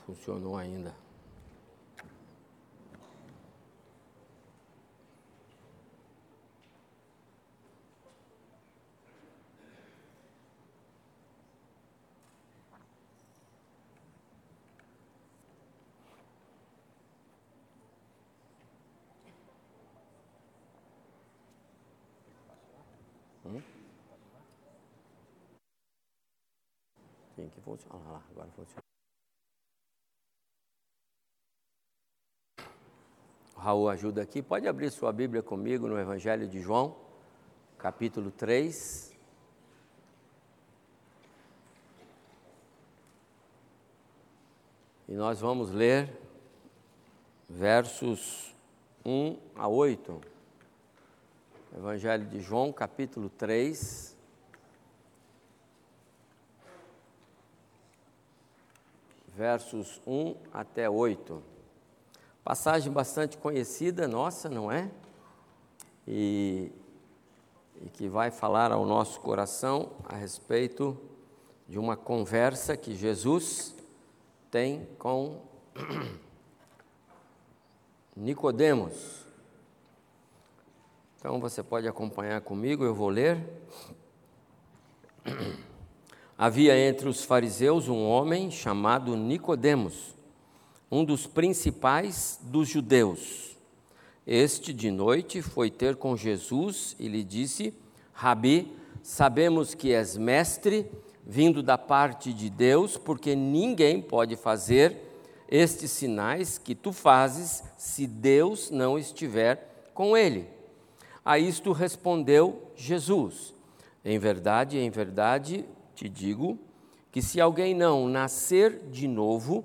funcionou ainda. Tem que funcionar lá, agora funciona. Raul ajuda aqui. Pode abrir sua Bíblia comigo no Evangelho de João, capítulo 3. E nós vamos ler versos 1 a 8. Evangelho de João, capítulo 3. versos 1 até 8. Passagem bastante conhecida nossa, não é? E, e, que vai falar ao nosso coração a respeito de uma conversa que Jesus tem com Nicodemos. Então você pode acompanhar comigo, eu vou ler. Havia entre os fariseus um homem chamado Nicodemos, um dos principais dos judeus. Este de noite foi ter com Jesus e lhe disse: Rabi, sabemos que és mestre, vindo da parte de Deus, porque ninguém pode fazer estes sinais que tu fazes se Deus não estiver com ele. A isto respondeu Jesus: Em verdade, em verdade te digo que se alguém não nascer de novo,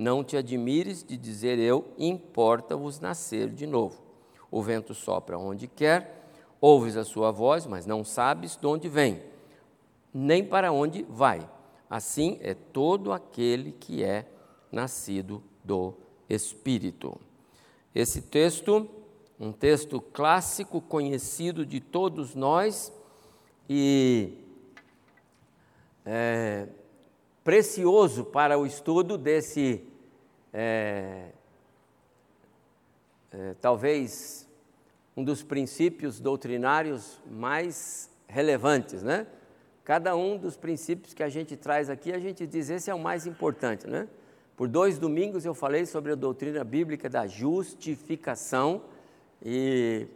Não te admires de dizer eu, importa-vos nascer de novo. O vento sopra onde quer, ouves a sua voz, mas não sabes de onde vem, nem para onde vai. Assim é todo aquele que é nascido do Espírito. Esse texto, um texto clássico, conhecido de todos nós, e é, precioso para o estudo desse, é, é, talvez, um dos princípios doutrinários mais relevantes, né? Cada um dos princípios que a gente traz aqui, a gente diz esse é o mais importante, né? Por dois domingos eu falei sobre a doutrina bíblica da justificação e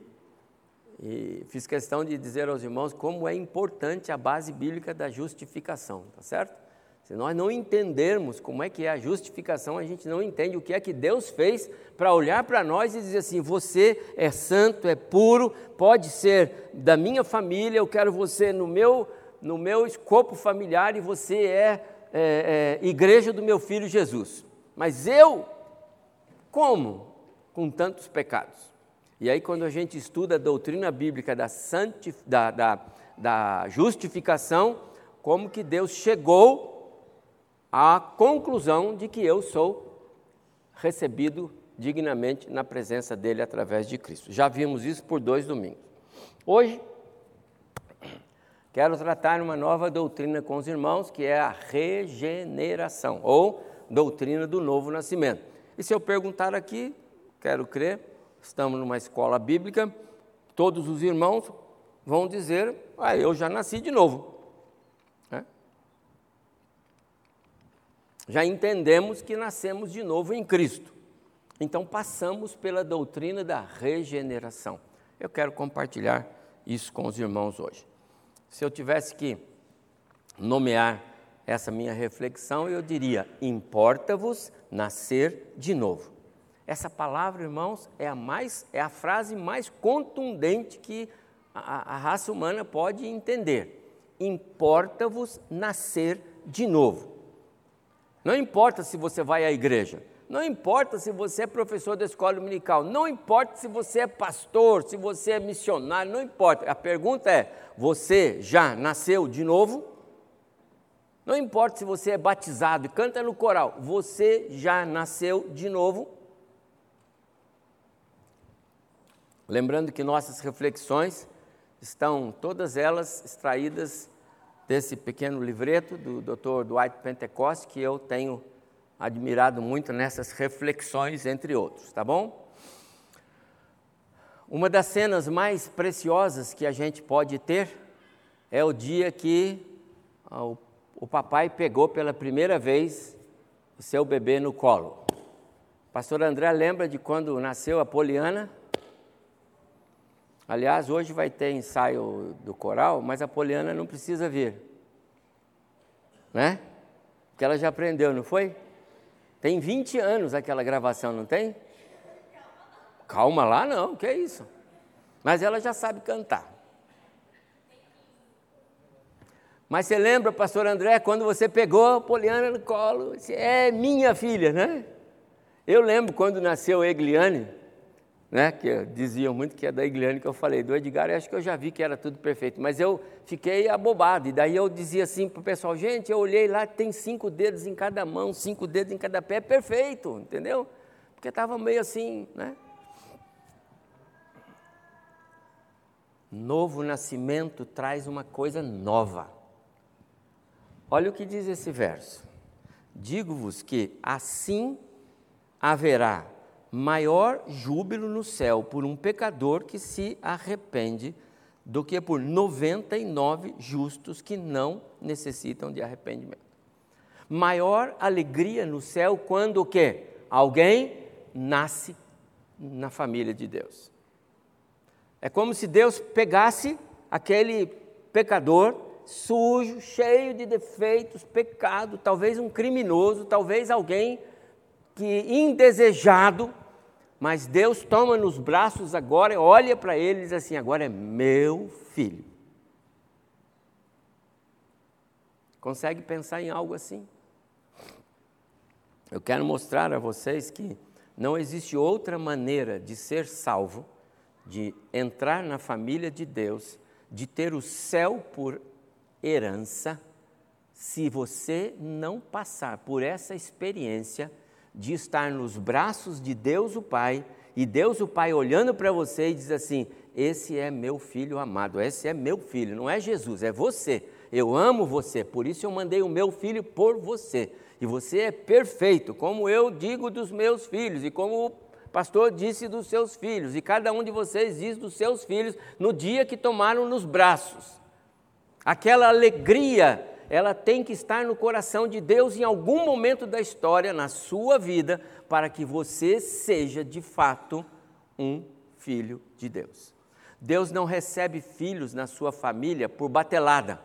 e fiz questão de dizer aos irmãos como é importante a base bíblica da justificação, tá certo? Se nós não entendermos como é que é a justificação, a gente não entende o que é que Deus fez para olhar para nós e dizer assim: você é santo, é puro, pode ser da minha família, eu quero você no meu, no meu escopo familiar e você é, é, é igreja do meu filho Jesus. Mas eu, como? Com tantos pecados. E aí, quando a gente estuda a doutrina bíblica da, santif da, da, da justificação, como que Deus chegou à conclusão de que eu sou recebido dignamente na presença dele através de Cristo. Já vimos isso por dois domingos. Hoje, quero tratar uma nova doutrina com os irmãos, que é a regeneração, ou doutrina do novo nascimento. E se eu perguntar aqui, quero crer, estamos numa escola bíblica, todos os irmãos vão dizer: Ah, eu já nasci de novo. Já entendemos que nascemos de novo em Cristo. Então passamos pela doutrina da regeneração. Eu quero compartilhar isso com os irmãos hoje. Se eu tivesse que nomear essa minha reflexão, eu diria: importa-vos nascer de novo. Essa palavra, irmãos, é a mais é a frase mais contundente que a, a raça humana pode entender. Importa-vos nascer de novo. Não importa se você vai à igreja, Não importa se você é professor da escola dominical, não importa se você é pastor, se você é missionário, não importa. A pergunta é: você já nasceu de novo? Não importa se você é batizado e canta no coral, você já nasceu de novo? Lembrando que nossas reflexões estão todas elas extraídas desse pequeno livreto do Dr. Dwight Pentecost, que eu tenho admirado muito nessas reflexões, entre outros, tá bom? Uma das cenas mais preciosas que a gente pode ter é o dia que o, o papai pegou pela primeira vez o seu bebê no colo. Pastor André lembra de quando nasceu a Poliana? Aliás, hoje vai ter ensaio do coral, mas a Poliana não precisa vir. Né? Porque ela já aprendeu, não foi? Tem 20 anos aquela gravação, não tem? Calma lá, não, que é isso. Mas ela já sabe cantar. Mas você lembra, pastor André, quando você pegou a Poliana no colo, disse, é minha filha, né? Eu lembro quando nasceu Egliane, né, que diziam muito que é da Igliane que eu falei, do Edgar, eu acho que eu já vi que era tudo perfeito, mas eu fiquei abobado, e daí eu dizia assim para o pessoal, gente, eu olhei lá, tem cinco dedos em cada mão, cinco dedos em cada pé, é perfeito, entendeu? Porque estava meio assim, né? Novo nascimento traz uma coisa nova. Olha o que diz esse verso. Digo-vos que assim haverá maior júbilo no céu por um pecador que se arrepende do que por 99 justos que não necessitam de arrependimento. Maior alegria no céu quando o quê? Alguém nasce na família de Deus. É como se Deus pegasse aquele pecador sujo, cheio de defeitos, pecado, talvez um criminoso, talvez alguém que indesejado, mas Deus toma nos braços agora, olha para ele e diz assim: agora é meu filho. Consegue pensar em algo assim? Eu quero mostrar a vocês que não existe outra maneira de ser salvo, de entrar na família de Deus, de ter o céu por herança, se você não passar por essa experiência de estar nos braços de Deus o Pai e Deus o Pai olhando para você e diz assim: Esse é meu filho amado, esse é meu filho, não é Jesus, é você. Eu amo você, por isso eu mandei o meu filho por você. E você é perfeito, como eu digo dos meus filhos e como o pastor disse dos seus filhos, e cada um de vocês diz dos seus filhos no dia que tomaram nos braços. Aquela alegria ela tem que estar no coração de Deus em algum momento da história, na sua vida, para que você seja de fato um filho de Deus. Deus não recebe filhos na sua família por batelada.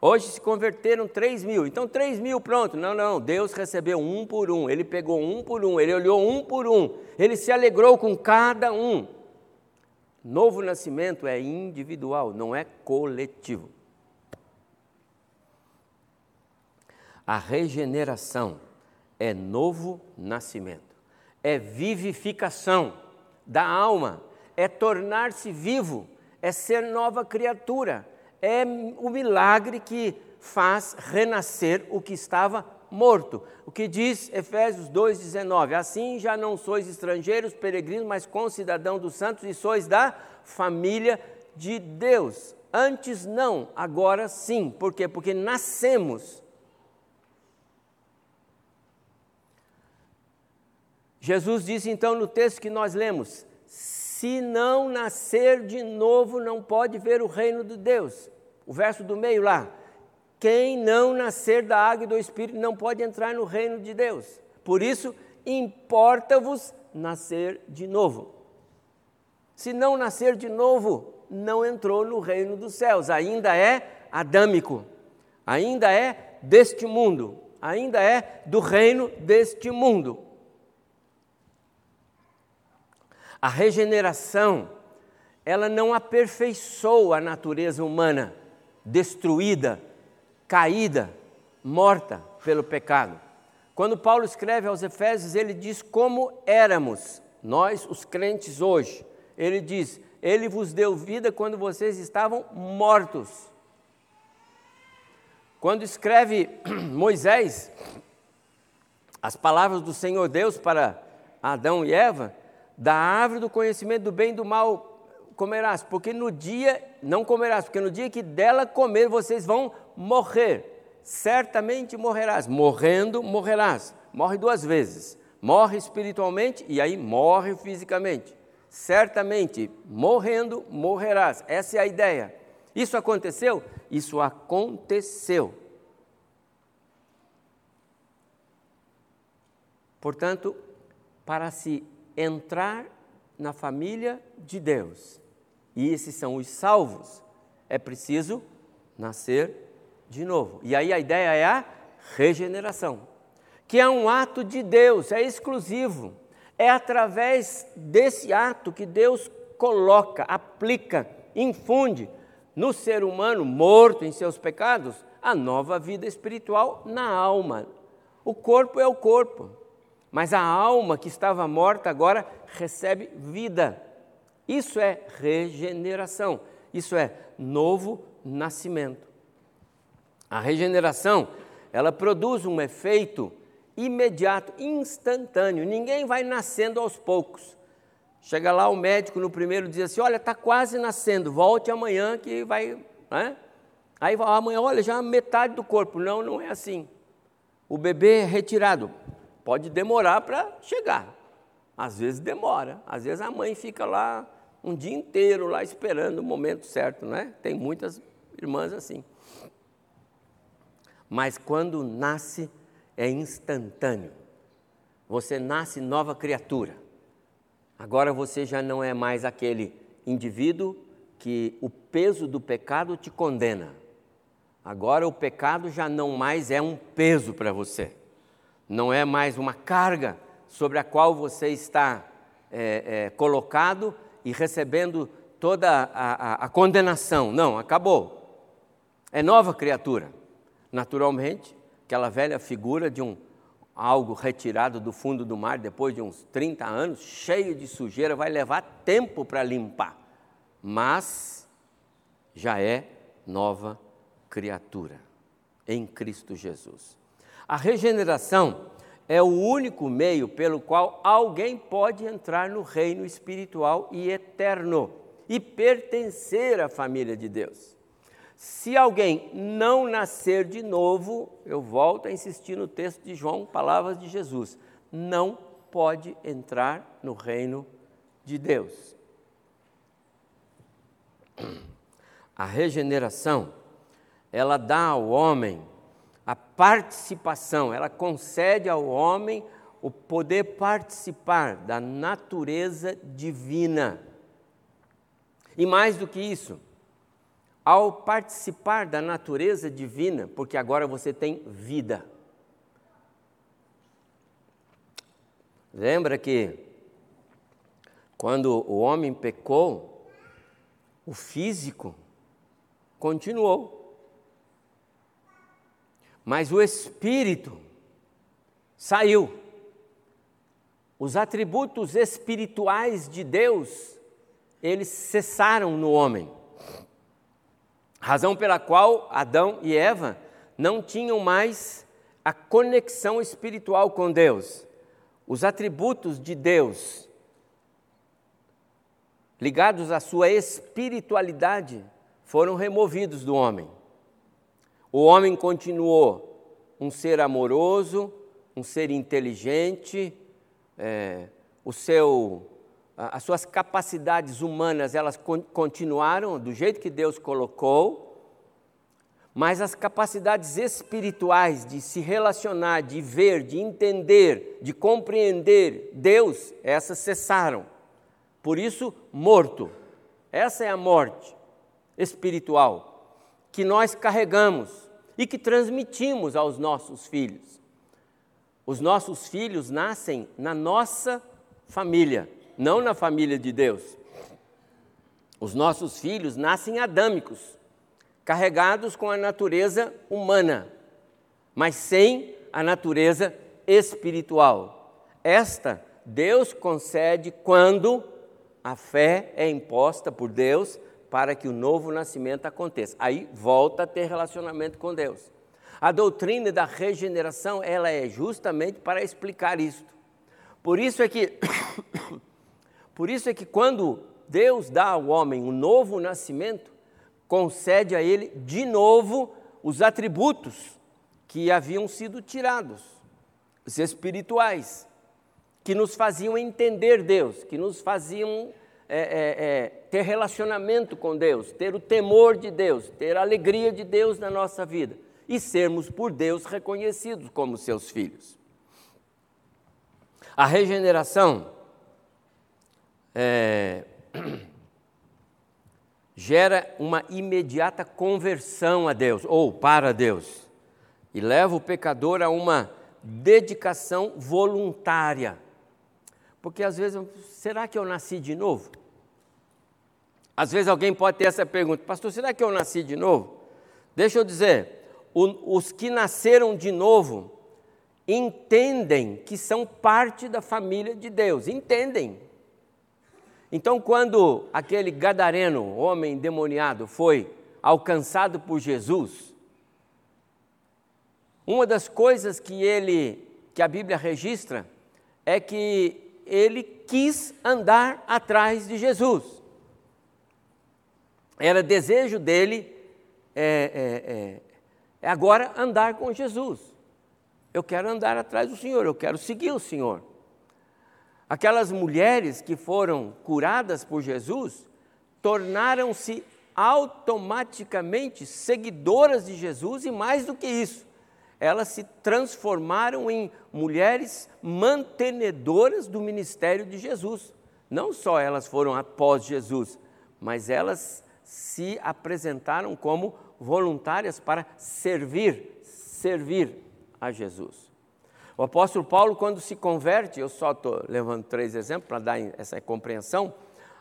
Hoje se converteram 3 mil, então 3 mil, pronto. Não, não, Deus recebeu um por um, Ele pegou um por um, Ele olhou um por um, Ele se alegrou com cada um. Novo nascimento é individual, não é coletivo. A regeneração é novo nascimento, é vivificação da alma, é tornar-se vivo, é ser nova criatura, é o milagre que faz renascer o que estava morto. O que diz Efésios 2,19: Assim já não sois estrangeiros, peregrinos, mas concidadão dos santos e sois da família de Deus. Antes não, agora sim. Por quê? Porque nascemos Jesus disse então no texto que nós lemos: se não nascer de novo, não pode ver o reino de Deus. O verso do meio lá. Quem não nascer da água e do Espírito não pode entrar no reino de Deus. Por isso, importa-vos nascer de novo. Se não nascer de novo, não entrou no reino dos céus, ainda é adâmico, ainda é deste mundo, ainda é do reino deste mundo. A regeneração, ela não aperfeiçoa a natureza humana destruída, caída, morta pelo pecado. Quando Paulo escreve aos Efésios, ele diz como éramos, nós, os crentes hoje. Ele diz: Ele vos deu vida quando vocês estavam mortos. Quando escreve Moisés as palavras do Senhor Deus para Adão e Eva, da árvore do conhecimento do bem e do mal comerás, porque no dia, não comerás, porque no dia que dela comer vocês vão morrer certamente morrerás. Morrendo, morrerás. Morre duas vezes. Morre espiritualmente e aí morre fisicamente. Certamente, morrendo, morrerás. Essa é a ideia. Isso aconteceu? Isso aconteceu. Portanto, para se entrar na família de Deus, e esses são os salvos, é preciso nascer de novo. E aí a ideia é a regeneração, que é um ato de Deus, é exclusivo. É através desse ato que Deus coloca, aplica, infunde no ser humano morto em seus pecados a nova vida espiritual na alma. O corpo é o corpo, mas a alma que estava morta agora recebe vida. Isso é regeneração, isso é novo nascimento. A regeneração, ela produz um efeito imediato, instantâneo. Ninguém vai nascendo aos poucos. Chega lá o médico no primeiro diz assim: Olha, está quase nascendo, volte amanhã que vai. Né? Aí amanhã, olha, já metade do corpo. Não, não é assim. O bebê é retirado. Pode demorar para chegar. Às vezes demora. Às vezes a mãe fica lá um dia inteiro lá esperando o momento certo, né? Tem muitas irmãs assim mas quando nasce é instantâneo. Você nasce nova criatura. Agora você já não é mais aquele indivíduo que o peso do pecado te condena. Agora o pecado já não mais é um peso para você, não é mais uma carga sobre a qual você está é, é, colocado e recebendo toda a, a, a condenação. Não, acabou. É nova criatura. Naturalmente, aquela velha figura de um algo retirado do fundo do mar depois de uns 30 anos, cheio de sujeira, vai levar tempo para limpar. Mas já é nova criatura em Cristo Jesus. A regeneração é o único meio pelo qual alguém pode entrar no reino espiritual e eterno e pertencer à família de Deus. Se alguém não nascer de novo, eu volto a insistir no texto de João, palavras de Jesus, não pode entrar no reino de Deus. A regeneração, ela dá ao homem participação, ela concede ao homem o poder participar da natureza divina. E mais do que isso, ao participar da natureza divina, porque agora você tem vida. Lembra que quando o homem pecou, o físico continuou. Mas o espírito saiu. Os atributos espirituais de Deus, eles cessaram no homem. Razão pela qual Adão e Eva não tinham mais a conexão espiritual com Deus. Os atributos de Deus ligados à sua espiritualidade foram removidos do homem. O homem continuou um ser amoroso, um ser inteligente, é, o seu as suas capacidades humanas elas continuaram do jeito que Deus colocou, mas as capacidades espirituais de se relacionar, de ver, de entender, de compreender Deus, essas cessaram. Por isso, morto. Essa é a morte espiritual que nós carregamos e que transmitimos aos nossos filhos. Os nossos filhos nascem na nossa família não na família de Deus. Os nossos filhos nascem adâmicos, carregados com a natureza humana, mas sem a natureza espiritual. Esta Deus concede quando a fé é imposta por Deus para que o novo nascimento aconteça. Aí volta a ter relacionamento com Deus. A doutrina da regeneração, ela é justamente para explicar isso. Por isso é que por isso é que quando Deus dá ao homem um novo nascimento, concede a ele de novo os atributos que haviam sido tirados, os espirituais, que nos faziam entender Deus, que nos faziam é, é, é, ter relacionamento com Deus, ter o temor de Deus, ter a alegria de Deus na nossa vida e sermos por Deus reconhecidos como seus filhos. A regeneração é, gera uma imediata conversão a Deus ou para Deus e leva o pecador a uma dedicação voluntária. Porque às vezes, será que eu nasci de novo? Às vezes alguém pode ter essa pergunta, pastor, será que eu nasci de novo? Deixa eu dizer, o, os que nasceram de novo entendem que são parte da família de Deus, entendem. Então, quando aquele gadareno, homem endemoniado, foi alcançado por Jesus, uma das coisas que ele, que a Bíblia registra, é que ele quis andar atrás de Jesus. Era desejo dele é, é, é, é agora andar com Jesus. Eu quero andar atrás do Senhor, eu quero seguir o Senhor. Aquelas mulheres que foram curadas por Jesus tornaram-se automaticamente seguidoras de Jesus e mais do que isso, elas se transformaram em mulheres mantenedoras do ministério de Jesus. Não só elas foram após Jesus, mas elas se apresentaram como voluntárias para servir, servir a Jesus. O apóstolo Paulo, quando se converte, eu só estou levando três exemplos para dar essa compreensão,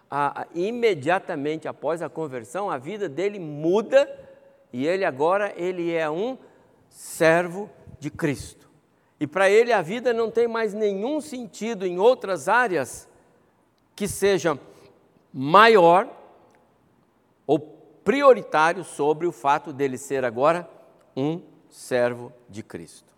a, a, imediatamente após a conversão, a vida dele muda e ele agora ele é um servo de Cristo. E para ele a vida não tem mais nenhum sentido em outras áreas que seja maior ou prioritário sobre o fato dele ser agora um servo de Cristo.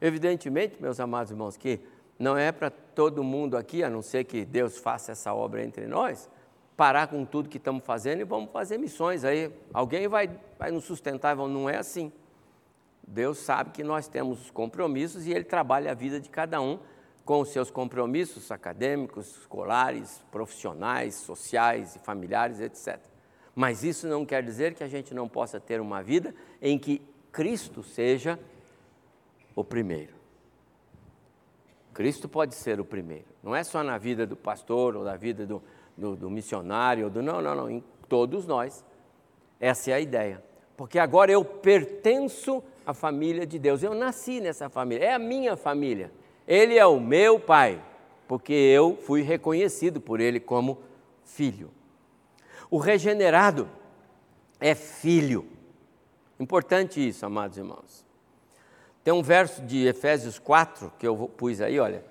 Evidentemente, meus amados irmãos, que não é para todo mundo aqui, a não ser que Deus faça essa obra entre nós, parar com tudo que estamos fazendo e vamos fazer missões aí. Alguém vai, vai nos sustentar, não é assim. Deus sabe que nós temos os compromissos e Ele trabalha a vida de cada um com os seus compromissos acadêmicos, escolares, profissionais, sociais e familiares, etc. Mas isso não quer dizer que a gente não possa ter uma vida em que Cristo seja o primeiro. Cristo pode ser o primeiro. Não é só na vida do pastor ou na vida do, do, do missionário. Do, não, não, não. Em todos nós. Essa é a ideia. Porque agora eu pertenço à família de Deus. Eu nasci nessa família. É a minha família. Ele é o meu pai. Porque eu fui reconhecido por ele como filho. O regenerado é filho. Importante isso, amados irmãos. Tem um verso de Efésios 4 que eu pus aí, olha.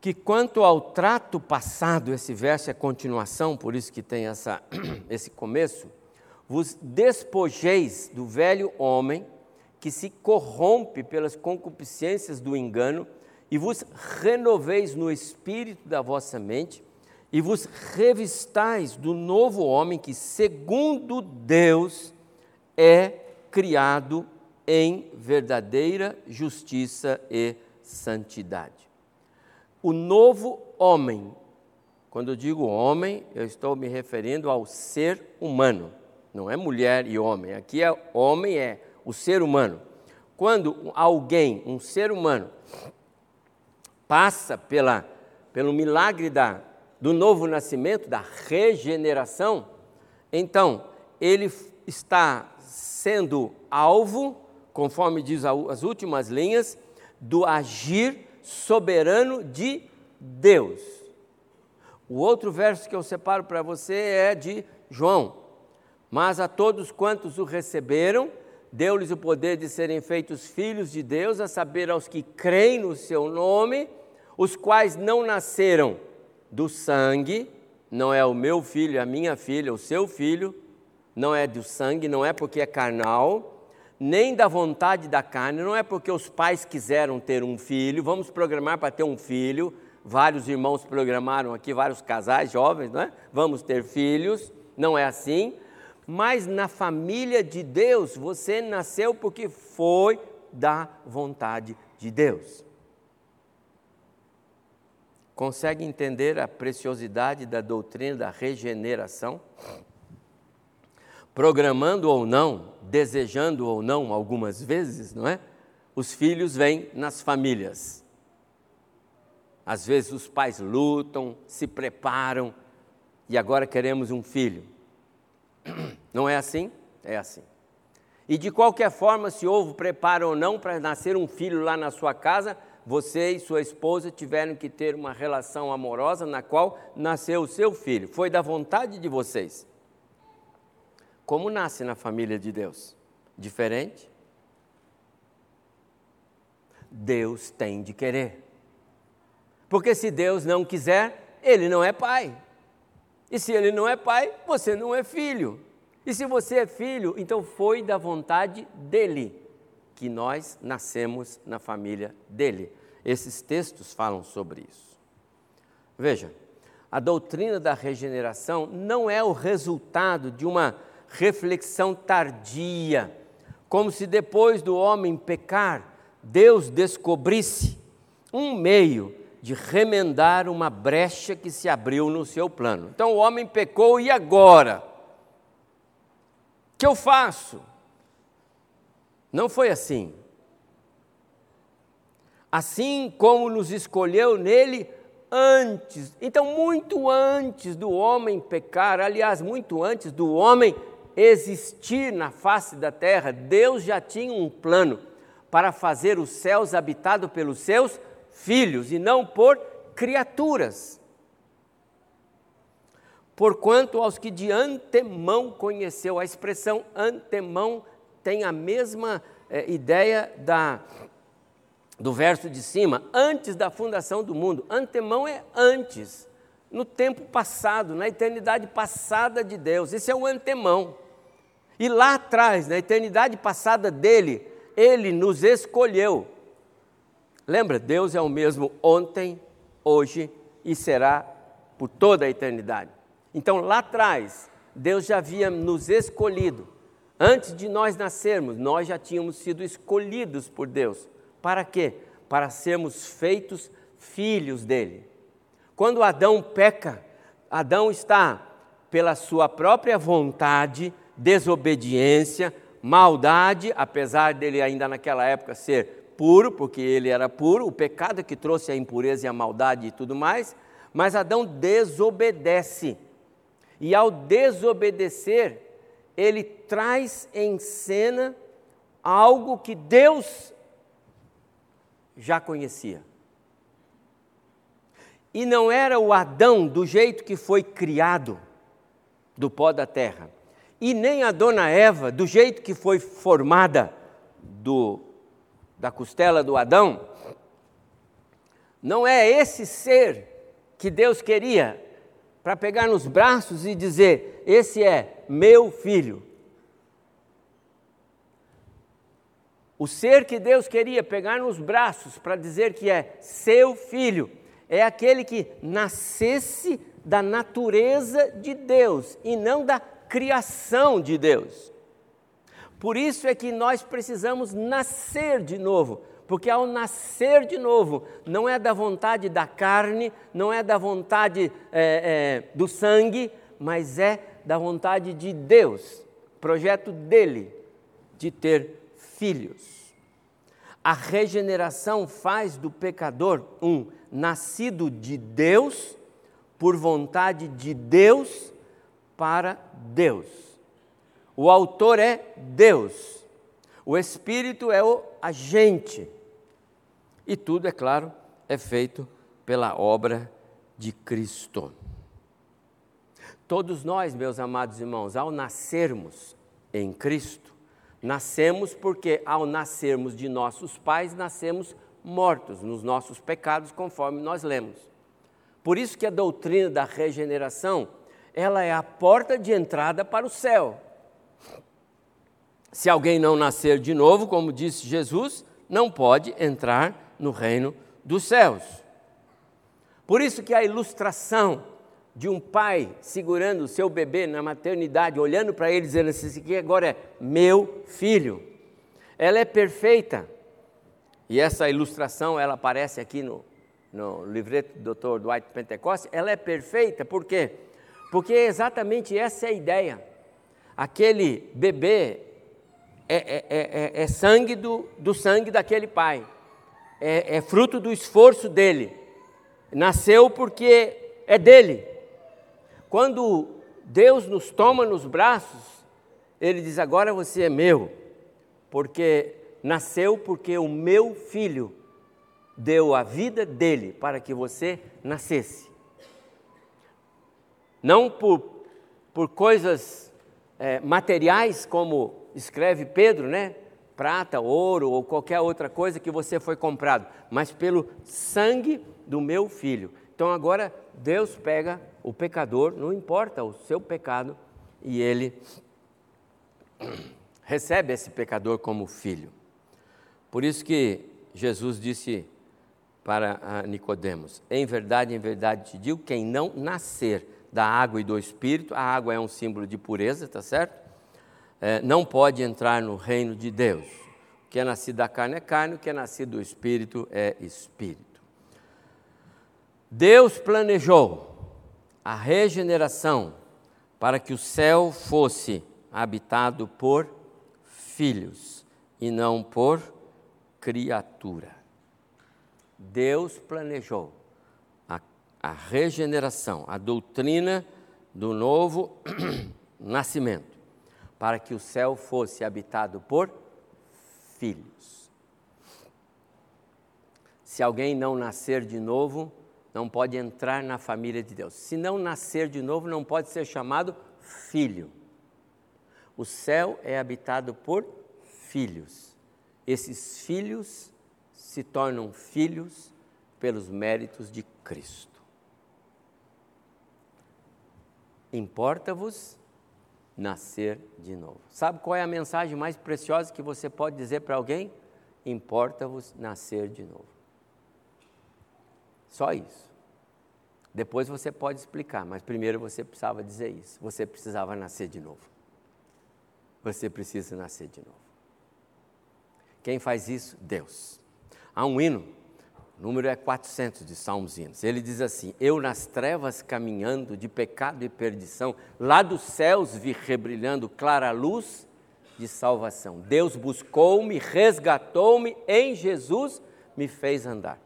Que quanto ao trato passado, esse verso é continuação, por isso que tem essa, esse começo, vos despojeis do velho homem que se corrompe pelas concupiscências do engano e vos renoveis no espírito da vossa mente e vos revistais do novo homem que, segundo Deus, é criado em verdadeira justiça e santidade. O novo homem, quando eu digo homem, eu estou me referindo ao ser humano, não é mulher e homem. Aqui é homem é o ser humano. Quando alguém, um ser humano, passa pela, pelo milagre da do novo nascimento, da regeneração, então ele está sendo alvo, conforme diz as últimas linhas, do agir soberano de Deus. O outro verso que eu separo para você é de João. Mas a todos quantos o receberam, deu-lhes o poder de serem feitos filhos de Deus, a saber, aos que creem no seu nome, os quais não nasceram do sangue, não é o meu filho, é a minha filha, o seu filho, não é do sangue, não é porque é carnal, nem da vontade da carne, não é porque os pais quiseram ter um filho, vamos programar para ter um filho, vários irmãos programaram aqui, vários casais jovens, não é? Vamos ter filhos, não é assim, mas na família de Deus você nasceu porque foi da vontade de Deus. Consegue entender a preciosidade da doutrina da regeneração? Programando ou não, desejando ou não, algumas vezes, não é? Os filhos vêm nas famílias. Às vezes os pais lutam, se preparam e agora queremos um filho. Não é assim? É assim. E de qualquer forma, se houve preparo ou não para nascer um filho lá na sua casa, você e sua esposa tiveram que ter uma relação amorosa na qual nasceu o seu filho. Foi da vontade de vocês. Como nasce na família de Deus? Diferente? Deus tem de querer. Porque se Deus não quiser, ele não é pai. E se ele não é pai, você não é filho. E se você é filho, então foi da vontade dele que nós nascemos na família dele. Esses textos falam sobre isso. Veja, a doutrina da regeneração não é o resultado de uma reflexão tardia, como se depois do homem pecar, Deus descobrisse um meio de remendar uma brecha que se abriu no seu plano. Então o homem pecou e agora? O que eu faço? Não foi assim. Assim como nos escolheu nele antes, então muito antes do homem pecar, aliás, muito antes do homem existir na face da terra, Deus já tinha um plano para fazer os céus habitados pelos seus filhos e não por criaturas. Porquanto aos que de antemão conheceu, a expressão antemão tem a mesma é, ideia da, do verso de cima, antes da fundação do mundo. Antemão é antes, no tempo passado, na eternidade passada de Deus. Esse é o antemão. E lá atrás, na eternidade passada dele, ele nos escolheu. Lembra, Deus é o mesmo ontem, hoje e será por toda a eternidade. Então lá atrás, Deus já havia nos escolhido. Antes de nós nascermos, nós já tínhamos sido escolhidos por Deus. Para quê? Para sermos feitos filhos dele. Quando Adão peca, Adão está, pela sua própria vontade, desobediência, maldade, apesar dele ainda naquela época ser puro, porque ele era puro, o pecado que trouxe a impureza e a maldade e tudo mais, mas Adão desobedece. E ao desobedecer, ele traz em cena algo que Deus já conhecia. E não era o Adão do jeito que foi criado, do pó da terra, e nem a dona Eva do jeito que foi formada do, da costela do Adão. Não é esse ser que Deus queria para pegar nos braços e dizer: Esse é meu filho. O ser que Deus queria pegar nos braços para dizer que é seu filho é aquele que nascesse da natureza de Deus e não da criação de Deus. Por isso é que nós precisamos nascer de novo, porque ao nascer de novo, não é da vontade da carne, não é da vontade é, é, do sangue, mas é da vontade de Deus, projeto dele de ter filhos. A regeneração faz do pecador um nascido de Deus, por vontade de Deus, para Deus. O autor é Deus, o Espírito é o agente, e tudo, é claro, é feito pela obra de Cristo. Todos nós, meus amados irmãos, ao nascermos em Cristo, Nascemos porque, ao nascermos de nossos pais, nascemos mortos nos nossos pecados, conforme nós lemos. Por isso que a doutrina da regeneração, ela é a porta de entrada para o céu. Se alguém não nascer de novo, como disse Jesus, não pode entrar no reino dos céus. Por isso que a ilustração de um pai segurando o seu bebê na maternidade, olhando para ele dizendo assim, esse aqui agora é meu filho. Ela é perfeita. E essa ilustração, ela aparece aqui no, no livreto do Dr. Dwight Pentecoste, ela é perfeita, por quê? Porque exatamente essa é a ideia. Aquele bebê é, é, é, é sangue do, do sangue daquele pai, é, é fruto do esforço dele, nasceu porque é dele. Quando Deus nos toma nos braços, Ele diz: Agora você é meu, porque nasceu porque o meu filho deu a vida dele para que você nascesse. Não por, por coisas é, materiais, como escreve Pedro, né? Prata, ouro ou qualquer outra coisa que você foi comprado, mas pelo sangue do meu filho. Então agora Deus pega o pecador, não importa o seu pecado, e ele recebe esse pecador como filho. Por isso que Jesus disse para Nicodemos: Em verdade, em verdade te digo, quem não nascer da água e do espírito, a água é um símbolo de pureza, tá certo? É, não pode entrar no reino de Deus. O que é nascido da carne é carne, o que é nascido do espírito é espírito. Deus planejou a regeneração para que o céu fosse habitado por filhos e não por criatura. Deus planejou a, a regeneração, a doutrina do novo nascimento, para que o céu fosse habitado por filhos. Se alguém não nascer de novo, não pode entrar na família de Deus. Se não nascer de novo, não pode ser chamado filho. O céu é habitado por filhos. Esses filhos se tornam filhos pelos méritos de Cristo. Importa-vos nascer de novo. Sabe qual é a mensagem mais preciosa que você pode dizer para alguém? Importa-vos nascer de novo. Só isso. Depois você pode explicar, mas primeiro você precisava dizer isso. Você precisava nascer de novo. Você precisa nascer de novo. Quem faz isso? Deus. Há um hino, o número é 400 de Salmos Hinos. Ele diz assim: Eu nas trevas caminhando de pecado e perdição, lá dos céus vi rebrilhando clara luz de salvação. Deus buscou-me, resgatou-me, em Jesus me fez andar.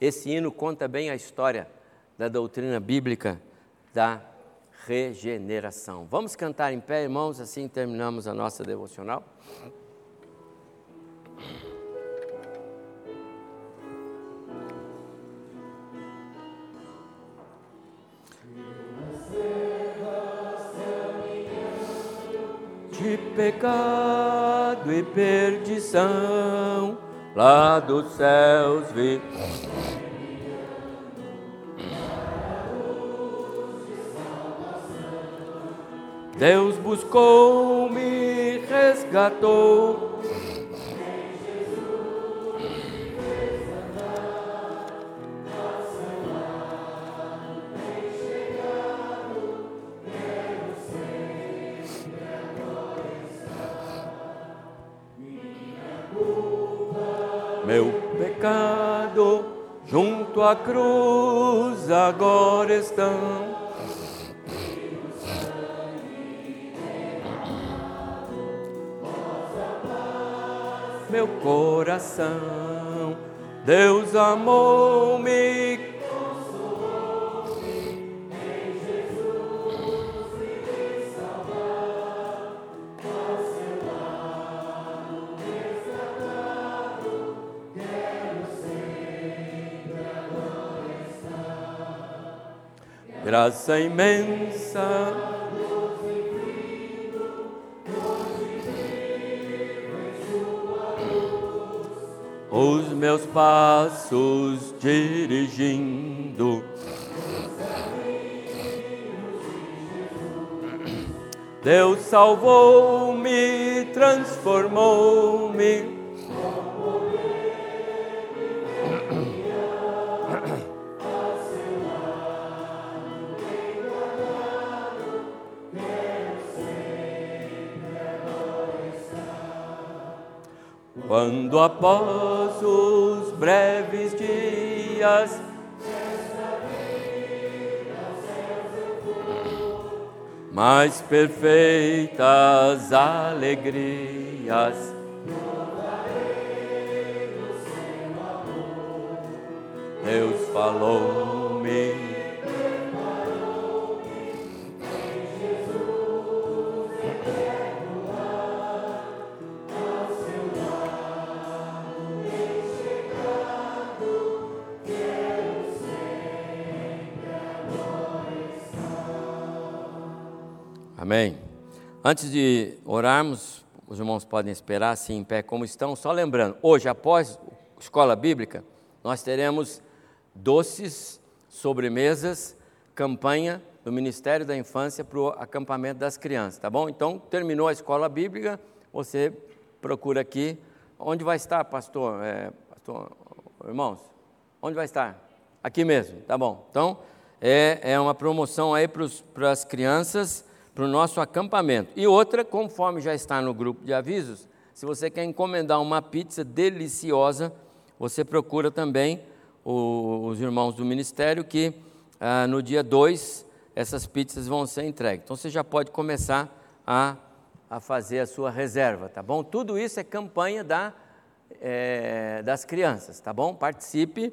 Esse hino conta bem a história da doutrina bíblica da regeneração. Vamos cantar em pé, irmãos, assim terminamos a nossa devocional. Pecado e perdição lá dos céus vi. Deus buscou-me, resgatou. Junto à cruz agora estão. Meu coração, Deus amou-me graça imensa. Os meus passos dirigindo. Deus salvou-me, transformou-me. Quando após os breves dias mais perfeitas alegrias. Deus falou-me. Amém. Antes de orarmos, os irmãos podem esperar assim em pé como estão. Só lembrando, hoje, após escola bíblica, nós teremos doces, sobremesas, campanha do Ministério da Infância para o acampamento das crianças, tá bom? Então, terminou a escola bíblica, você procura aqui. Onde vai estar, pastor? É, pastor irmãos, onde vai estar? Aqui mesmo, tá bom. Então, é, é uma promoção aí para as crianças para o nosso acampamento. E outra, conforme já está no grupo de avisos, se você quer encomendar uma pizza deliciosa, você procura também o, os irmãos do ministério que ah, no dia 2 essas pizzas vão ser entregues. Então você já pode começar a, a fazer a sua reserva, tá bom? Tudo isso é campanha da, é, das crianças, tá bom? Participe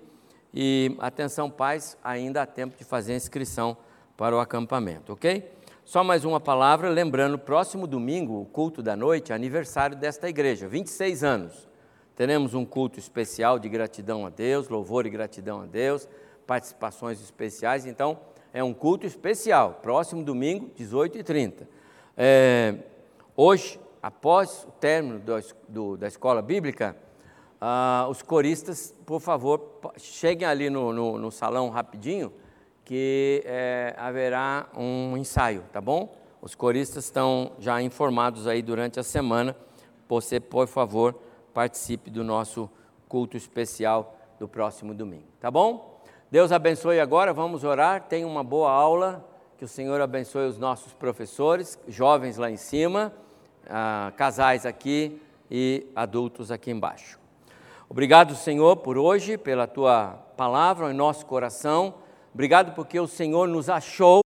e atenção pais, ainda há tempo de fazer a inscrição para o acampamento, ok? Só mais uma palavra, lembrando, próximo domingo, o culto da noite, aniversário desta igreja, 26 anos. Teremos um culto especial de gratidão a Deus, louvor e gratidão a Deus, participações especiais, então é um culto especial, próximo domingo, 18h30. É, hoje, após o término do, do, da escola bíblica, ah, os coristas, por favor, cheguem ali no, no, no salão rapidinho, que é, haverá um ensaio, tá bom? Os coristas estão já informados aí durante a semana. Você, por favor, participe do nosso culto especial do próximo domingo, tá bom? Deus abençoe agora, vamos orar. Tenha uma boa aula, que o Senhor abençoe os nossos professores, jovens lá em cima, ah, casais aqui e adultos aqui embaixo. Obrigado, Senhor, por hoje, pela tua palavra em nosso coração. Obrigado porque o Senhor nos achou